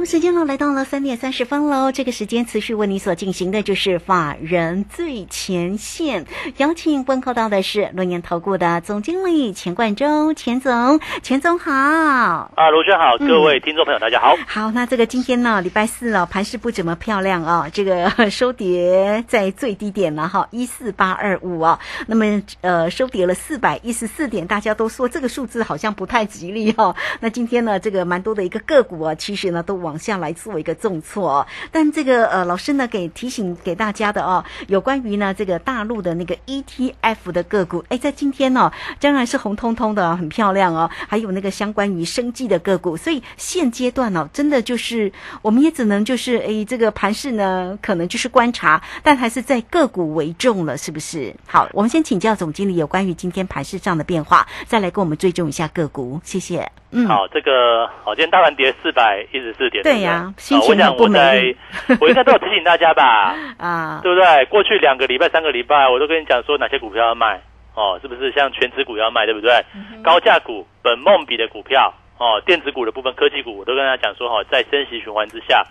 好，时间呢来到了三点三十分喽。这个时间持续为你所进行的就是法人最前线，邀请问候到的是龙岩投顾的总经理钱冠中，钱总，钱总好。啊，卢轩好，各位听众朋友大家好。好，那这个今天呢，礼拜四哦，盘势不怎么漂亮哦，这个收跌在最低点了哈，一四八二五哦。那么呃，收跌了四百一十四点，大家都说这个数字好像不太吉利哦。那今天呢，这个蛮多的一个个股啊，其实呢都。往往下来做一个重挫，但这个呃老师呢给提醒给大家的哦，有关于呢这个大陆的那个 ETF 的个股，哎，在今天呢当然是红彤彤的，很漂亮哦，还有那个相关于生计的个股，所以现阶段呢，真的就是我们也只能就是哎这个盘势呢可能就是观察，但还是在个股为重了，是不是？好，我们先请教总经理有关于今天盘势上的变化，再来跟我们追踪一下个股，谢谢。嗯，好，这个好，今天大盘跌四百一十四点，对呀，心情很不美我应该都有提醒大家吧？啊，对不对？过去两个礼拜、三个礼拜，我都跟你讲说哪些股票要卖哦，是不是？像全指股要卖，对不对？高价股、本梦比的股票哦，电子股的部分、科技股，我都跟大家讲说哈，在升息循环之下，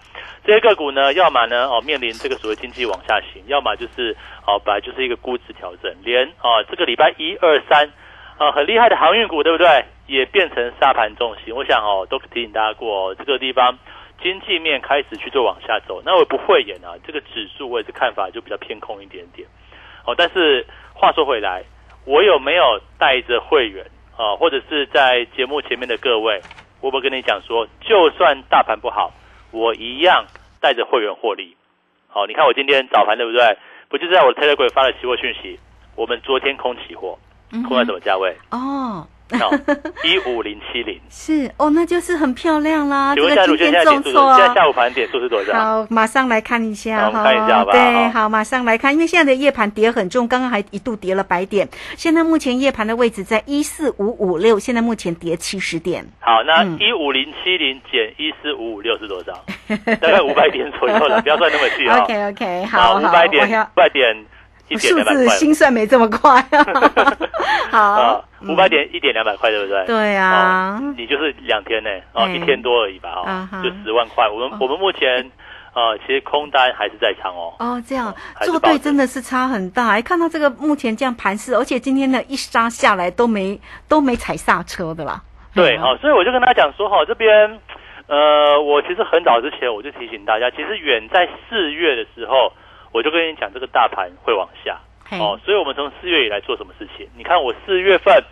这些个股呢，要么呢哦面临这个所谓经济往下行，要么就是哦本来就是一个估值调整，连哦这个礼拜一二三啊很厉害的航运股，对不对？也变成沙盘重心，我想哦，都提醒大家过，这个地方经济面开始去做往下走，那我不会演啊，这个指数我也是看法就比较偏空一点点，哦，但是话说回来，我有没有带着会员啊，或者是在节目前面的各位，我不跟你讲说，就算大盘不好，我一样带着会员获利。好，你看我今天早盘对不对？不就在我的 Telegram 发了期货讯息，我们昨天空期货，空在什么价位？哦。一五零七零是哦，那就是很漂亮啦。这个今天重挫，现在下午盘点数是多少？好，马上来看一下哈。看一下吧。对，好，马上来看，因为现在的夜盘跌很重，刚刚还一度跌了百点。现在目前夜盘的位置在一四五五六，现在目前跌七十点。好，那一五零七零减一四五五六是多少？大概五百点左右了，不要算那么细啊。OK OK，好，五百点，五百点。数字心算没这么快啊，好，五百点一点两百块，对不对？对啊，你就是两天呢，哦，一天多而已吧，哦，就十万块。我们我们目前呃，其实空单还是在仓哦。哦，这样做对真的是差很大。哎，看到这个目前这样盘势，而且今天的一杀下来都没都没踩刹车的啦。对，好，所以我就跟他讲说，哈，这边呃，我其实很早之前我就提醒大家，其实远在四月的时候。我就跟你讲，这个大盘会往下哦，所以我们从四月以来做什么事情？你看我四月份，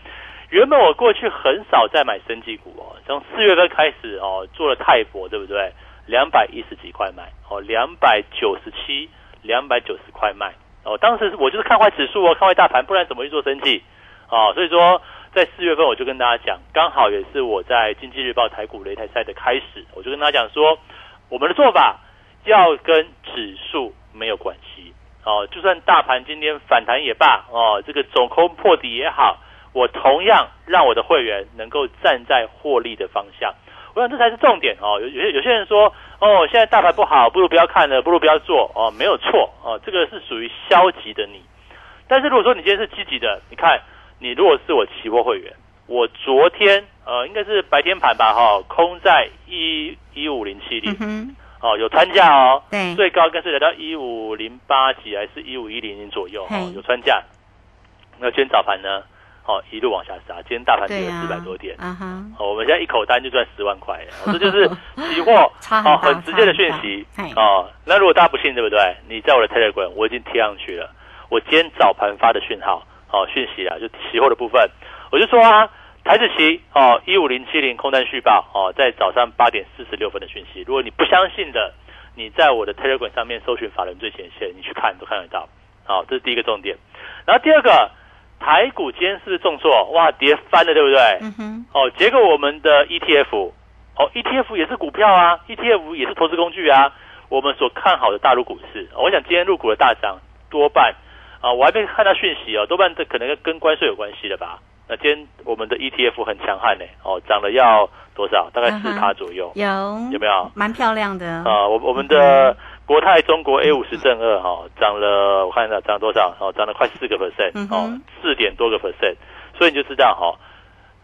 原本我过去很少在买生技股哦，从四月份开始哦，做了泰博，对不对？两百一十几块买哦，两百九十七、两百九十块卖哦。当时我就是看坏指数哦，看坏大盘，不然怎么去做生技哦？所以说，在四月份我就跟大家讲，刚好也是我在经济日报台股擂台赛的开始，我就跟大家讲说，我们的做法要跟指数。没有关系哦，就算大盘今天反弹也罢哦，这个走空破底也好，我同样让我的会员能够站在获利的方向。我想这才是重点哦。有有些有些人说哦，现在大盘不好，不如不要看了，不如不要做哦，没有错哦，这个是属于消极的你。但是如果说你今天是积极的，你看你如果是我期货会员，我昨天呃应该是白天盘吧哈，空在一一五零七零。哦，有穿价哦，对，最高跟是来到一五零八几，还是一五一零零左右？哦，有穿价。那今天早盘呢？哦，一路往下杀，今天大盘跌了四百多点。啊哈，哦，我们现在一口单就赚十万块，这就是期货 哦，很直接的讯息。哦，那如果大家不信，对不对？你在我的 Telegram 我已经贴上去了，我今天早盘发的讯号，哦，讯息啊，就期货的部分，我就说啊。台子期哦，一五零七零空单续报哦，在早上八点四十六分的讯息。如果你不相信的，你在我的 Telegram 上面搜寻法人最前线，你去看都看得到。好，这是第一个重点。然后第二个，台股今天是不是重挫？哇，跌翻了，对不对？嗯哼。哦，结果我们的 ETF 哦，ETF 也是股票啊，ETF 也是投资工具啊。我们所看好的大陆股市，我想今天入股的大涨，多半啊，我还没看到讯息哦，多半这可能跟关税有关系的吧。那今天我们的 ETF 很强悍呢，哦，涨了要多少？大概四趴左右，有有没有？蛮漂亮的啊。我我们的国泰中国 A 五十正二哈，涨了我看一下涨多少？哦，涨了快四个 percent，哦，四点多个 percent。所以你就知道哈，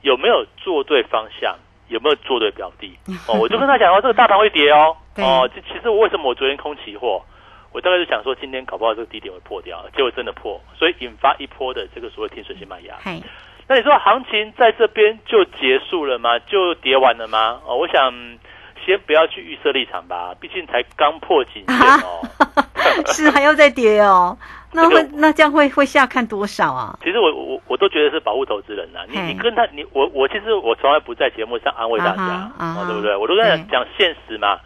有没有做对方向，有没有做对表的？哦，我就跟他讲哦，这个大盘会跌哦。哦，这其实我为什么我昨天空期货？我大概是想说今天搞不好这个低点会破掉，结果真的破，所以引发一波的这个所谓停水性卖压。那你说行情在这边就结束了吗？就跌完了吗？哦，我想先不要去预设立场吧，毕竟才刚破颈线哦，是还要再跌哦。那会那这样会会下看多少啊？其实我我我都觉得是保护投资人呐。你你跟他你我我其实我从来不在节目上安慰大家，哦，对不对？我都跟他讲现实嘛，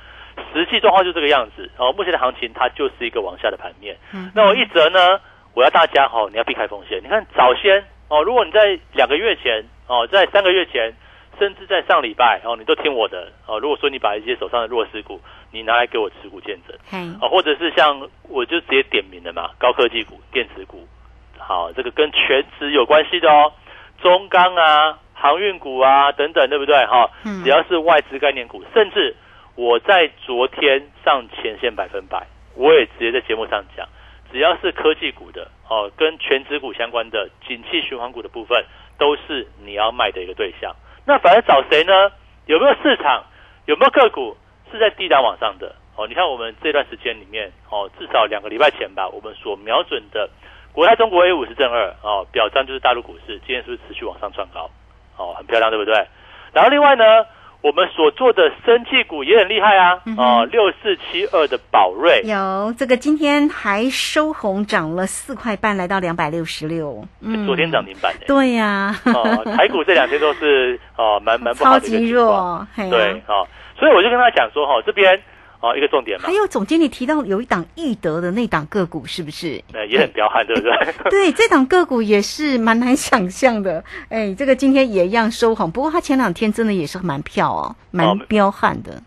实际状况就这个样子。哦，目前的行情它就是一个往下的盘面。那我一则呢，我要大家哈，你要避开风险。你看早先。哦，如果你在两个月前，哦，在三个月前，甚至在上礼拜，哦，你都听我的，哦，如果说你把一些手上的弱势股，你拿来给我持股见证，嗯，或者是像我就直接点名的嘛，高科技股、电子股，好，这个跟全职有关系的哦，中钢啊、航运股啊等等，对不对？哈，只要是外资概念股，甚至我在昨天上前线百分百，我也直接在节目上讲。只要是科技股的哦，跟全指股相关的景气循环股的部分，都是你要卖的一个对象。那反而找谁呢？有没有市场？有没有个股是在低档往上的？哦，你看我们这段时间里面哦，至少两个礼拜前吧，我们所瞄准的国泰中国 A 五十正二哦，表彰就是大陆股市，今天是不是持续往上创高？哦，很漂亮，对不对？然后另外呢？我们所做的生技股也很厉害啊！哦，六四七二的宝瑞有这个，今天还收红，涨了四块半，来到两百六十六。嗯，昨天涨停板的。对呀，哦，台股这两天都是哦，蛮蛮 不好的一个情况。对，哦，所以我就跟他讲说，哈，这边。哦，一个重点嘛。还有总经理提到有一档易德的那档个股，是不是？呃，也很彪悍，对不对？对，这档个股也是蛮难想象的。哎，这个今天也一样收红，不过它前两天真的也是蛮票哦，蛮彪悍的，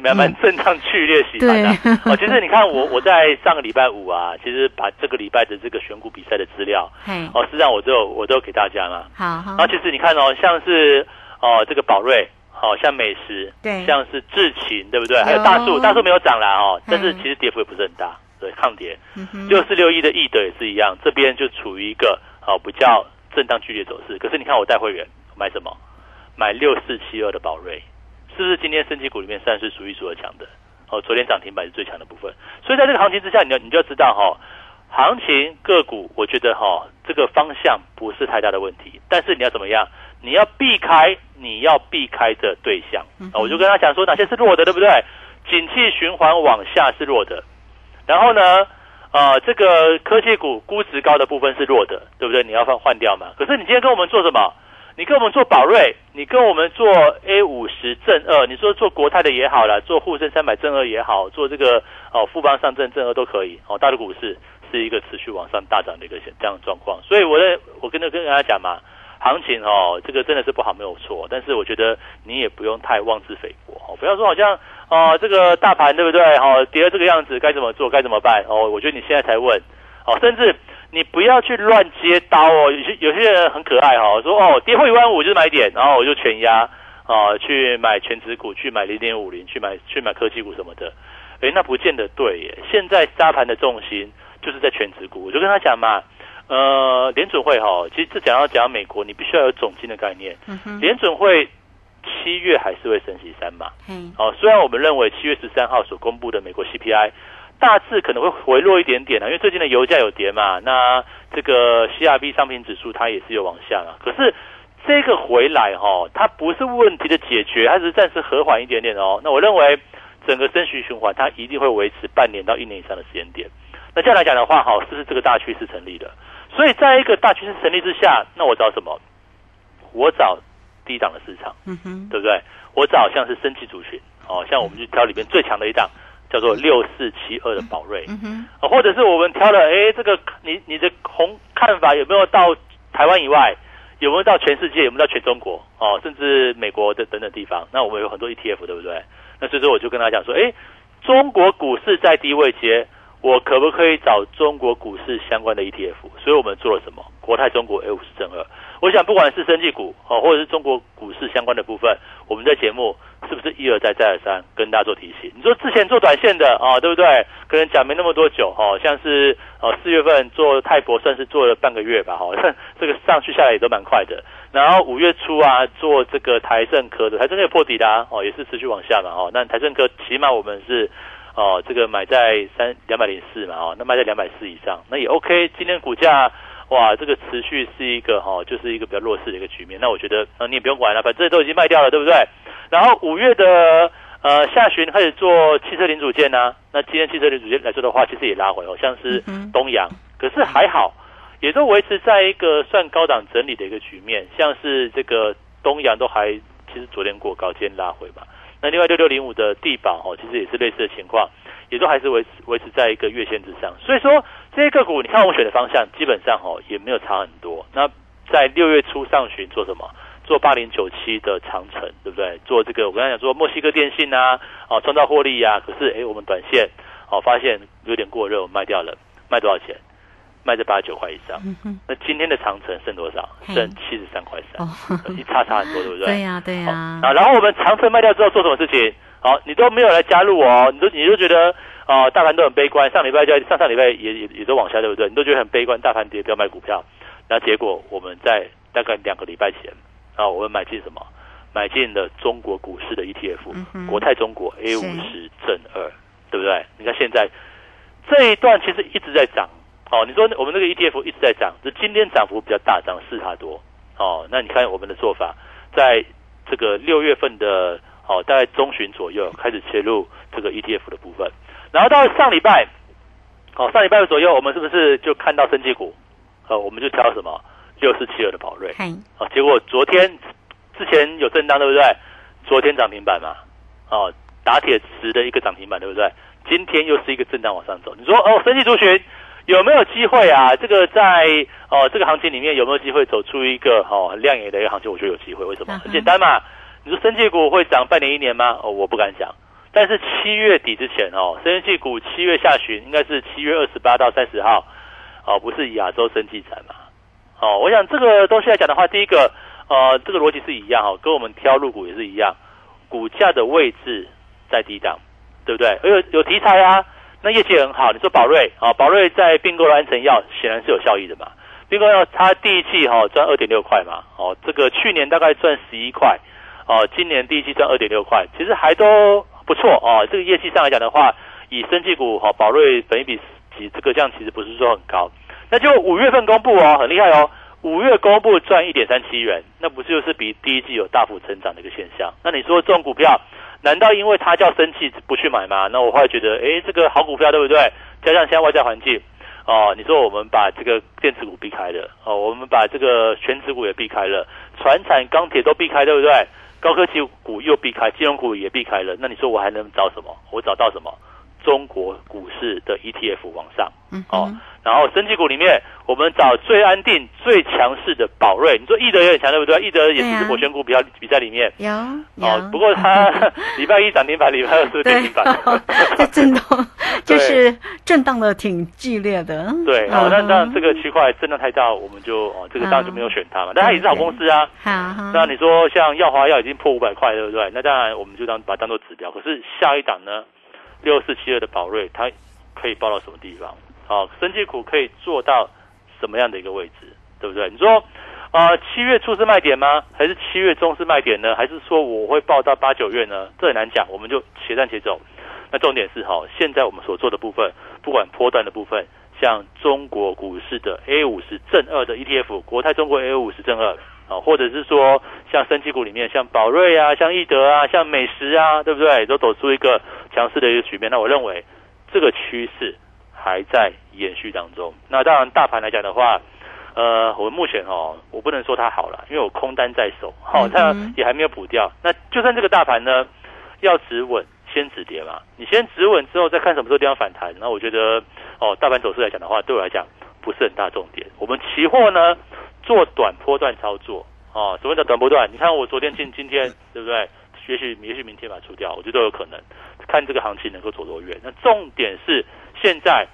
蛮 蛮震荡剧烈型的。哦，其实你看我我在上个礼拜五啊，其实把这个礼拜的这个选股比赛的资料，哦，实际上我都有我都有给大家嘛。好，然后其实你看哦，像是哦这个宝瑞。好像美食，对，像是智勤，对不对？还有大树，大树没有涨啦哦，但是其实跌幅也不是很大，对，抗跌。六四六一的易德也是一样，这边就处于一个好比较震荡剧烈走势。可是你看我带会员买什么？买六四七二的宝瑞，是不是今天升级股里面算是数一数二强的？哦，昨天涨停板是最强的部分。所以在这个行情之下，你要你就要知道哈，行情个股，我觉得哈这个方向不是太大的问题，但是你要怎么样？你要避开你要避开的对象啊，我就跟他讲说哪些是弱的，对不对？景气循环往下是弱的，然后呢，呃，这个科技股估值高的部分是弱的，对不对？你要换换掉嘛。可是你今天跟我们做什么？你跟我们做宝瑞，你跟我们做 A 五十正二，你说做国泰的也好了，做沪深三百正二也好，做这个哦富邦上证正二都可以哦。大陆股市是一个持续往上大涨的一个这样的状况，所以我在我跟着跟大家讲嘛。行情哦，这个真的是不好，没有错。但是我觉得你也不用太妄自菲薄哦，不要说好像哦，这个大盘对不对？哦，跌到这个样子该怎么做？该怎么办？哦，我觉得你现在才问哦，甚至你不要去乱接刀哦。有些有些人很可爱哈，说哦，跌破一万五就是买点，然后我就全压啊，去买全指股，去买零点五零，去买去买科技股什么的。哎，那不见得对耶。现在沙盘的重心就是在全指股，我就跟他讲嘛。呃，联准会哈，其实这讲要讲美国，你必须要有总金的概念。联准会七月还是会升息三嘛？嗯，哦，虽然我们认为七月十三号所公布的美国 CPI 大致可能会回落一点点啊，因为最近的油价有跌嘛，那这个 CRB 商品指数它也是有往下啊。可是这个回来哈，它不是问题的解决，它只是暂时和缓一点点哦。那我认为整个升息循环它一定会维持半年到一年以上的时间点。那这样来讲的话，哈，是不是这个大趋势成立的？所以，在一个大趋势成立之下，那我找什么？我找低档的市场，嗯哼，对不对？我找像是升级族群，哦，像我们就挑里面最强的一档，叫做六四七二的宝瑞，嗯哼，或者是我们挑了，哎，这个你你的红看法有没有到台湾以外？有没有到全世界？有没有到全中国？哦，甚至美国的等等地方？那我们有很多 ETF，对不对？那所以说，我就跟他讲说，哎，中国股市在低位接。我可不可以找中国股市相关的 ETF？所以我们做了什么？国泰中国 A 五十正二。我想不管是生技股哦，或者是中国股市相关的部分，我们在节目是不是一而再再而三跟大家做提醒？你说之前做短线的啊，对不对？可能讲没那么多久哈，像是哦四月份做泰博算是做了半个月吧，好像，这个上去下来也都蛮快的。然后五月初啊，做这个台盛科的台盛科破底的哦，也是持续往下嘛，哦，那台盛科起码我们是。哦，这个买在三两百零四嘛，哦，那卖在两百四以上，那也 OK。今天股价哇，这个持续是一个哈，就是一个比较弱势的一个局面。那我觉得，呃，你也不用管了，反正都已经卖掉了，对不对？然后五月的呃下旬开始做汽车零组件呢，那今天汽车零组件来说的话，其实也拉回哦，像是东阳，可是还好，也都维持在一个算高档整理的一个局面，像是这个东阳都还其实昨天过高，今天拉回嘛。那另外六六零五的地保哦，其实也是类似的情况，也都还是维持维持在一个月线之上。所以说这些个股，你看我选的方向基本上哦也没有差很多。那在六月初上旬做什么？做八零九七的长城，对不对？做这个我刚才讲说墨西哥电信啊，哦创造获利呀。可是哎，我们短线哦发现有点过热，卖掉了，卖多少钱？卖在八十九块以上，那今天的长城剩多少？剩七十三块三，一差差很多，对不对？对呀，对呀。啊，然后我们长城卖掉之后做什么事情？好，你都没有来加入我哦，你都你都觉得啊，大盘都很悲观，上礼拜就上上礼拜也也也都往下，对不对？你都觉得很悲观，大盘跌，不要买股票。那结果我们在大概两个礼拜前啊，我们买进什么？买进了中国股市的 ETF，国泰中国 A 五十正二，对不对？你看现在这一段其实一直在涨。哦，你说我们那个 ETF 一直在涨，就今天涨幅比较大，涨四塔多。哦，那你看我们的做法，在这个六月份的哦，大概中旬左右开始切入这个 ETF 的部分，然后到上礼拜，哦，上礼拜左右，我们是不是就看到升绩股？哦，我们就挑什么六四七二的宝瑞。哦，结果昨天之前有震荡，对不对？昨天涨停板嘛。哦，打铁石的一个涨停板，对不对？今天又是一个震荡往上走。你说哦，升绩族群。有没有机会啊？这个在哦这个行情里面有没有机会走出一个哦很亮眼的一个行情？我觉得有机会。为什么？很简单嘛。你说生技股会涨半年一年吗？哦，我不敢讲。但是七月底之前哦，生技股七月下旬应该是七月二十八到三十号哦，不是亚洲生技展嘛？哦，我想这个东西来讲的话，第一个呃这个逻辑是一样哦，跟我们挑入股也是一样，股价的位置在低档，对不对？有有题材啊。那业绩很好，你说宝瑞啊，宝瑞在并购了安诚药，显然是有效益的嘛。并购药它第一季哈赚二点六块嘛，哦，这个去年大概赚十一块，哦，今年第一季赚二点六块，其实还都不错哦。这个业绩上来讲的话，以生技股哈宝瑞本一比几这个这样其实不是说很高。那就五月份公布哦，很厉害哦，五月公布赚一点三七元，那不就是比第一季有大幅成长的一个现象？那你说这种股票？难道因为他叫生气不去买吗？那我会觉得，哎，这个好股票对不对？加上现在外在环境，哦，你说我们把这个电子股避开了，哦，我们把这个全职股也避开了，船产、钢铁都避开，对不对？高科技股又避开，金融股也避开了，那你说我还能找什么？我找到什么？中国股市的 ETF 往上，哦，然后升级股里面，我们找最安定、最强势的宝瑞。你说易德也很强，对不对？易德也是我选股比较比赛里面有哦，不过它 礼拜一涨停板，礼拜二是跌停板，在震荡，就是震荡的挺剧烈的。对，哦，那那这个区块震荡太大，我们就哦，这个当然就没有选它嘛。但它也是好公司啊。那你说像耀华药已经破五百块，对不对？那当然我们就当把它当做指标。可是下一档呢？六四七二的宝瑞，它可以报到什么地方？好，生技股可以做到什么样的一个位置？对不对？你说，呃，七月初是卖点吗？还是七月中是卖点呢？还是说我会报到八九月呢？这很难讲，我们就且战且走。那重点是哈，现在我们所做的部分，不管波段的部分，像中国股市的 A 五十正二的 ETF，国泰中国 A 五十正二。啊，或者是说像升级股里面，像宝瑞啊，像易德啊，像美食啊，对不对？都走出一个强势的一个局面。那我认为这个趋势还在延续当中。那当然，大盘来讲的话，呃，我目前哦，我不能说它好了，因为我空单在手，好，它也还没有补掉。那就算这个大盘呢，要止稳，先止跌嘛。你先止稳之后，再看什么时候地方反弹。那我觉得哦，大盘走势来讲的话，对我来讲不是很大重点。我们期货呢？做短波段操作啊，所谓的短波段，你看我昨天进，今天对不对？也许也许明天把它出掉，我觉得都有可能。看这个行情能够走多远。那重点是现在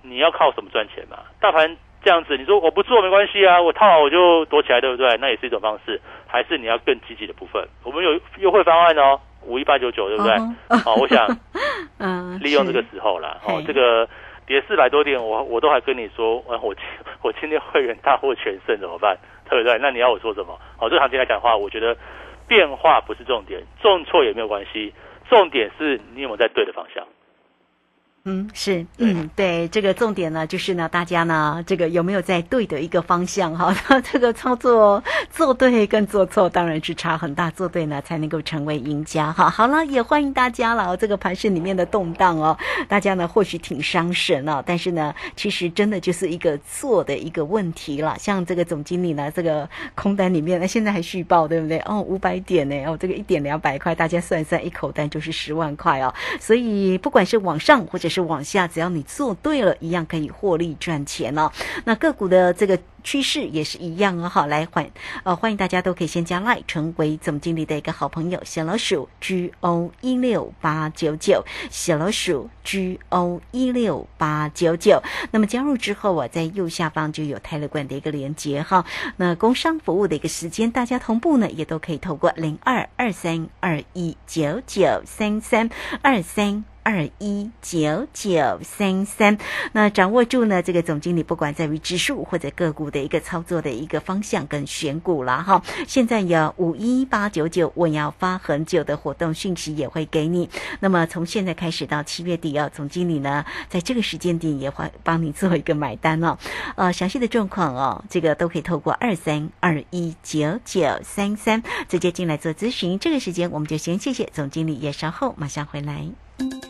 你要靠什么赚钱嘛？大盘这样子，你说我不做没关系啊，我套好我就躲起来，对不对？那也是一种方式。还是你要更积极的部分，我们有优惠方案哦，五一八九九，对不对？好，我想 嗯，利用这个时候了哦，这个跌四百多点，我我都还跟你说，我 我今天会员大获全胜怎么办？对不对？那你要我说什么？好，这行情来讲的话，我觉得变化不是重点，重错也没有关系，重点是你有没有在对的方向。嗯，是，嗯，对，这个重点呢，就是呢，大家呢，这个有没有在对的一个方向哈？这个操作做对跟做错当然是差很大，做对呢才能够成为赢家哈。好了，也欢迎大家了。这个盘市里面的动荡哦，大家呢或许挺伤神哦，但是呢，其实真的就是一个做的一个问题了。像这个总经理呢，这个空单里面，呢现在还续报对不对？哦，五百点呢，哦，这个一点两百块，大家算一算，一口单就是十万块哦。所以不管是往上或者是往下，只要你做对了，一样可以获利赚钱哦。那个股的这个。趋势也是一样哦，好，来欢呃欢迎大家都可以先加赖成为总经理的一个好朋友，小老鼠 G O 一六八九九，小老鼠 G O 一六八九九。那么加入之后我，在右下方就有泰勒管的一个连接哈。那工商服务的一个时间，大家同步呢也都可以透过零二二三二一九九三三二三。二一九九三三，那掌握住呢？这个总经理不管在于指数或者个股的一个操作的一个方向跟选股了哈。现在有五一八九九，我要发很久的活动讯息也会给你。那么从现在开始到七月底啊，总经理呢在这个时间点也会帮你做一个买单哦。呃，详细的状况哦，这个都可以透过二三二一九九三三直接进来做咨询。这个时间我们就先谢谢总经理，也稍后马上回来。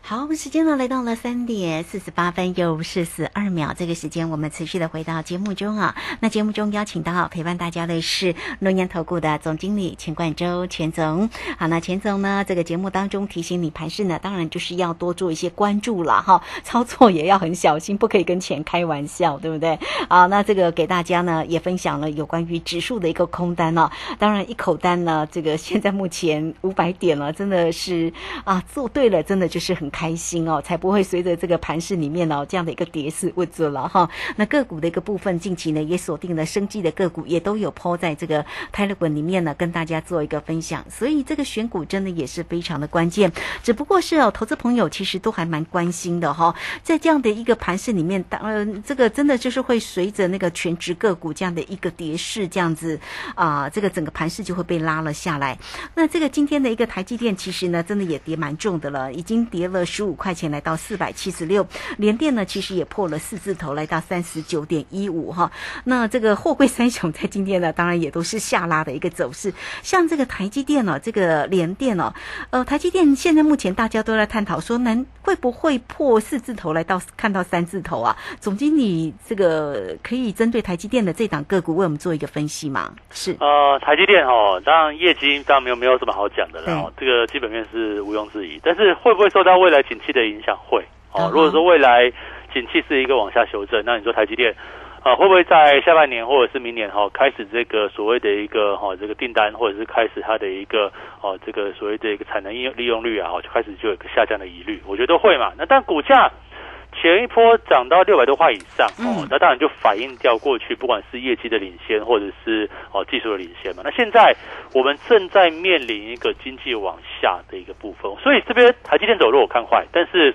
好，我们时间呢来到了三点四十八分又四十二秒。这个时间我们持续的回到节目中啊。那节目中邀请到陪伴大家的是诺言投顾的总经理钱冠洲钱总。好，那钱总呢，这个节目当中提醒你盘势呢，当然就是要多做一些关注了哈。操作也要很小心，不可以跟钱开玩笑，对不对？好，那这个给大家呢也分享了有关于指数的一个空单呢。当然一口单呢，这个现在目前五百点了，真的是啊，做对了，真的就是很。开心哦，才不会随着这个盘势里面哦这样的一个跌势位置了哈。那个股的一个部分，近期呢也锁定了生计的个股，也都有抛在这个泰勒滚里面呢，跟大家做一个分享。所以这个选股真的也是非常的关键。只不过是哦，投资朋友其实都还蛮关心的哈。在这样的一个盘势里面，当然这个真的就是会随着那个全职个股这样的一个跌势，这样子啊，这个整个盘势就会被拉了下来。那这个今天的一个台积电，其实呢，真的也跌蛮重的了，已经跌了。十五块钱来到四百七十六，联电呢其实也破了四字头，来到三十九点一五哈。那这个货柜三雄在今天呢，当然也都是下拉的一个走势。像这个台积电哦，这个联电哦，呃，台积电现在目前大家都在探讨说，能会不会破四字头来到看到三字头啊？总经理，这个可以针对台积电的这档个股为我们做一个分析吗？是呃，台积电哦，当然业绩当然没有没有什么好讲的了，这个基本面是毋庸置疑，但是会不会受到未来？景气的影响会啊，如果说未来景气是一个往下修正，那你说台积电啊会不会在下半年或者是明年哈开始这个所谓的一个哈这个订单，或者是开始它的一个哦这个所谓的一个产能利用利用率啊，就开始就有个下降的疑虑，我觉得会嘛。那但股价前一波涨到六百多块以上哦，那当然就反映掉过去，不管是业绩的领先，或者是哦技术的领先嘛。那现在我们正在面临一个经济往下的一个部分，所以这边台积电走弱我看坏，但是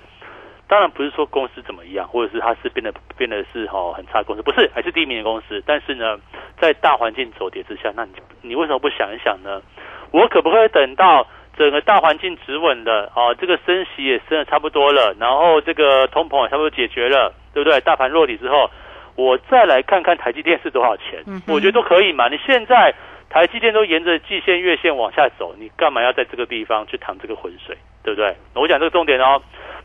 当然不是说公司怎么样，或者是它是变得变得是哦很差公司，不是，还是第一名的公司。但是呢，在大环境走跌之下，那你你为什么不想一想呢？我可不可以等到？整个大环境止稳了啊，这个升息也升的差不多了，然后这个通膨也差不多解决了，对不对？大盘落底之后，我再来看看台积电是多少钱，我觉得都可以嘛。你现在台积电都沿着季线、月线往下走，你干嘛要在这个地方去淌这个浑水，对不对？我讲这个重点哦，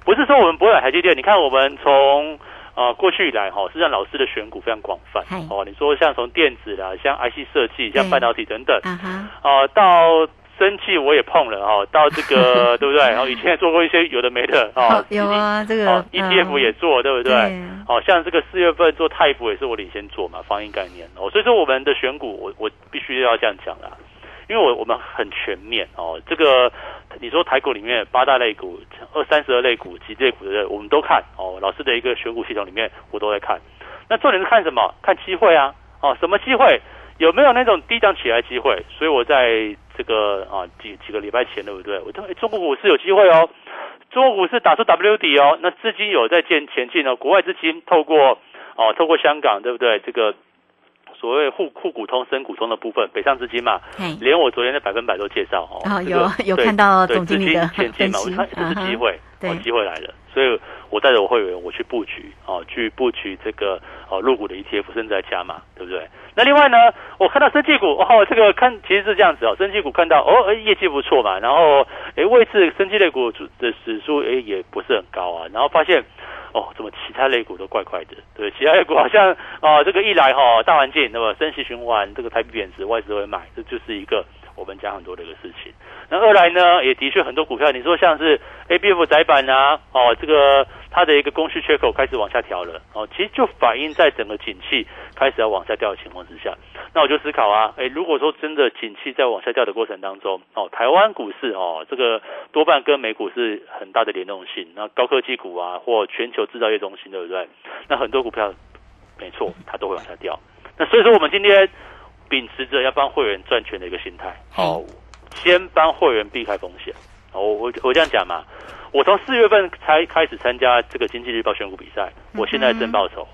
不是说我们不会买台积电，你看我们从啊过去以来哈，实际上老师的选股非常广泛哦。你说像从电子啦，像 IC 设计、像半导体等等，啊到。生气我也碰了哈，到这个对不对？然后以前也做过一些有的没的哦，有啊，这个 ETF 也做，对不对？哦，像这个四月份做泰福也是我领先做嘛，防疫概念哦，所以说我们的选股，我我必须要这样讲啦，因为我我们很全面哦，这个你说台股里面八大类股、二三十二类股、几类股的，我们都看哦，老师的一个选股系统里面我都在看，那重点是看什么？看机会啊，哦，什么机会？有没有那种低档起来机会？所以我在这个啊几几个礼拜前，对不对？我认为中国股市有机会哦，中国股市打出 W 底哦，那资金有在建前进哦，国外资金透过哦透过香港，对不对？这个所谓沪沪股通、深股通的部分，北上资金嘛，连我昨天的百分百都介绍哦，有有看到总经理的前进嘛，我看这是机会，哦，机会来了，所以我带着我会员我去布局哦，去布局这个哦入股的 ETF，甚至在加嘛，对不对？那另外呢，我看到生技股哦，这个看其实是这样子哦，生技股看到哦，业绩不错嘛，然后哎位置生技类股的指数哎也不是很高啊，然后发现哦，怎么其他类股都怪怪的，对，其他类股好像哦，这个一来哈，大环境那么升息循环，这个台币贬值，外资会买，这就是一个我们讲很多这个事情。那二来呢，也的确很多股票，你说像是 A B F 窄板啊，哦，这个。它的一个供需缺口开始往下调了哦，其实就反映在整个景气开始要往下掉的情况之下。那我就思考啊，哎，如果说真的景气在往下掉的过程当中，哦，台湾股市哦，这个多半跟美股是很大的联动性。那高科技股啊，或全球制造业中心，对不对？那很多股票，没错，它都会往下掉。那所以说，我们今天秉持着要帮会员赚钱的一个心态，哦，先帮会员避开风险。哦，我我这样讲嘛。我从四月份才开始参加这个经济日报选股比赛，我现在正报仇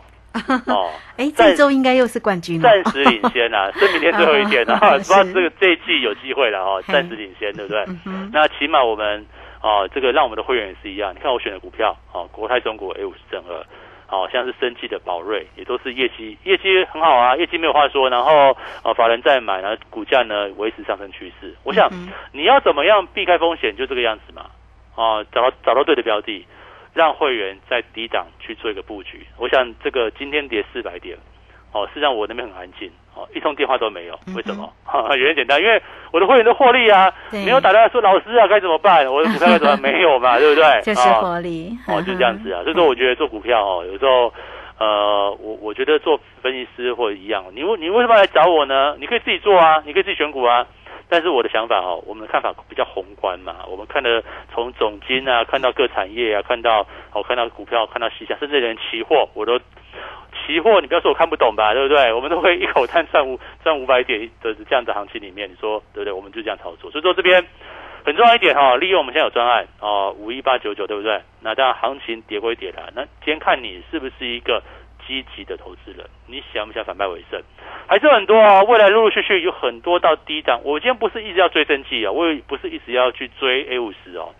哦。哎，这周应该又是冠军，暂时领先啊，是明天最后一天啊 不知道这个这一季有机会了哈，暂时领先，对不对？那起码我们哦，这个让我们的会员也是一样。你看我选的股票哦，国泰中国 A 五十正二，好像是生技的宝瑞，也都是业绩业绩很好啊，业绩没有话说。然后呃，法人在买，然后股价呢维持上升趋势。我想你要怎么样避开风险，就这个样子嘛。哦，找到找到对的标的，让会员在低档去做一个布局。我想这个今天跌四百点，哦，实际上我那边很安静，哦，一通电话都没有。为什么？原因简单，因为我的会员都获利啊，没有打电话说老师啊该怎么办？我的股票该怎么没有嘛？对不对？就是获利。哦，就这样子啊。所以说，我觉得做股票哦，有时候呃，我我觉得做分析师或者一样，你你为什么来找我呢？你可以自己做啊，你可以自己选股啊。但是我的想法哈，我们的看法比较宏观嘛，我们看的从总金啊，看到各产业啊，看到我看到股票，看到细项，甚至连期货我都期货，你不要说我看不懂吧，对不对？我们都会一口叹赚五赚五百点的这样的行情里面，你说对不对？我们就这样操作。所以说这边很重要一点哈，利用我们现在有专案哦，五一八九九，对不对？那当然行情跌归跌了，那今天看你是不是一个。积极的投资人，你想不想反败为胜？还是很多啊，未来陆陆续续有很多到低档。我今天不是一直要追升绩啊，我也不是一直要去追 A 五十哦。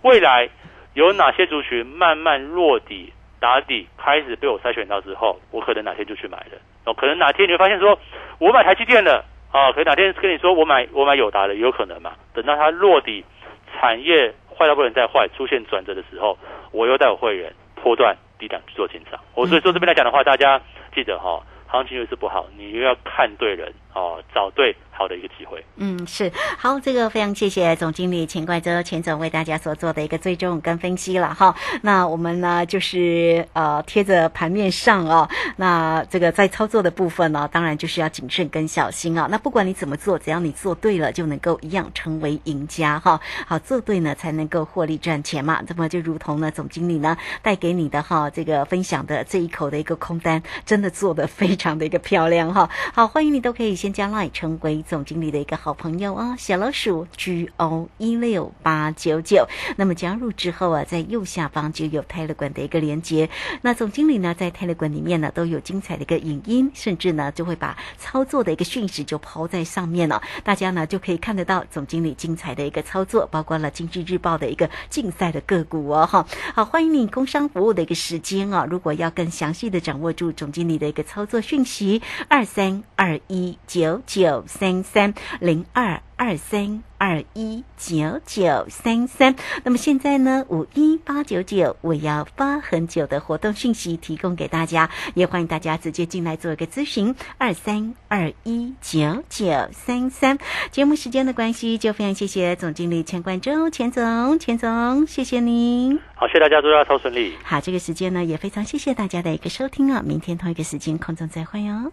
未来有哪些族群慢慢落底打底，开始被我筛选到之后，我可能哪天就去买了。哦，可能哪天你会发现说，我买台积电了啊，可能哪天跟你说我买我买友达的，有可能嘛？等到它落底，产业坏到不能再坏，出现转折的时候，我又带我会员破断。低档去做进场，我所以说这边来讲的话，大家记得哈，行情又是不好，你又要看对人哦找对好的一个机会。嗯，是好，这个非常谢谢总经理钱冠洲钱总为大家所做的一个追踪跟分析了哈。那我们呢就是呃贴着盘面上哦，那这个在操作的部分呢，当然就是要谨慎跟小心啊。那不管你怎么做，只要你做对了，就能够一样成为赢家哈。好，做对呢才能够获利赚钱嘛。那么就如同呢总经理呢带给你的哈这个分享的这一口的一个空单，真的做的非常的一个漂亮哈。好，欢迎你都可以先加 line 成为总经理的一个好朋友啊，小老鼠 G O 一六八九九。那么加入之后啊，在右下方就有泰勒管的一个连接。那总经理呢，在泰勒管里面呢，都有精彩的一个影音，甚至呢，就会把操作的一个讯息就抛在上面了。大家呢就可以看得到总经理精彩的一个操作，包括了经济日报的一个竞赛的个股哦，哈。好，欢迎你工商服务的一个时间啊。如果要更详细的掌握住总经理的一个操作讯息，二三二一九九三三零二二三。二一九九三三，那么现在呢？五一八九九，我要发很久的活动讯息提供给大家，也欢迎大家直接进来做一个咨询。二三二一九九三三，节目时间的关系，就非常谢谢总经理钱冠周钱总，钱总，谢谢您。好，谢谢大家，祝大家超顺利。好，这个时间呢，也非常谢谢大家的一个收听啊！明天同一个时间空中再会哦。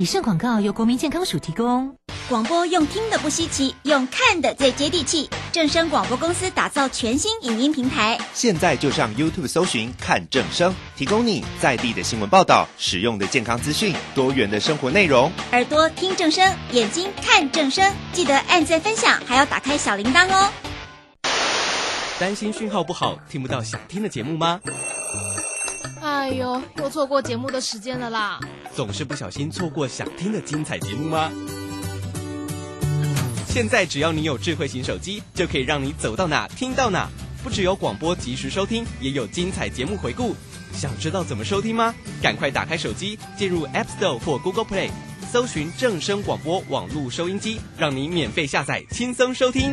以上广告由国民健康署提供。广播用听的不稀奇，用看的最接地气。正声广播公司打造全新影音平台，现在就上 YouTube 搜寻看正声，提供你在地的新闻报道、使用的健康资讯、多元的生活内容。耳朵听正声，眼睛看正声，记得按赞分享，还要打开小铃铛哦。担心讯号不好，听不到想听的节目吗？哎呦，又错过节目的时间了啦！总是不小心错过想听的精彩节目吗？现在只要你有智慧型手机，就可以让你走到哪听到哪。不只有广播及时收听，也有精彩节目回顾。想知道怎么收听吗？赶快打开手机，进入 App Store 或 Google Play，搜寻正声广播网络收音机，让你免费下载，轻松收听。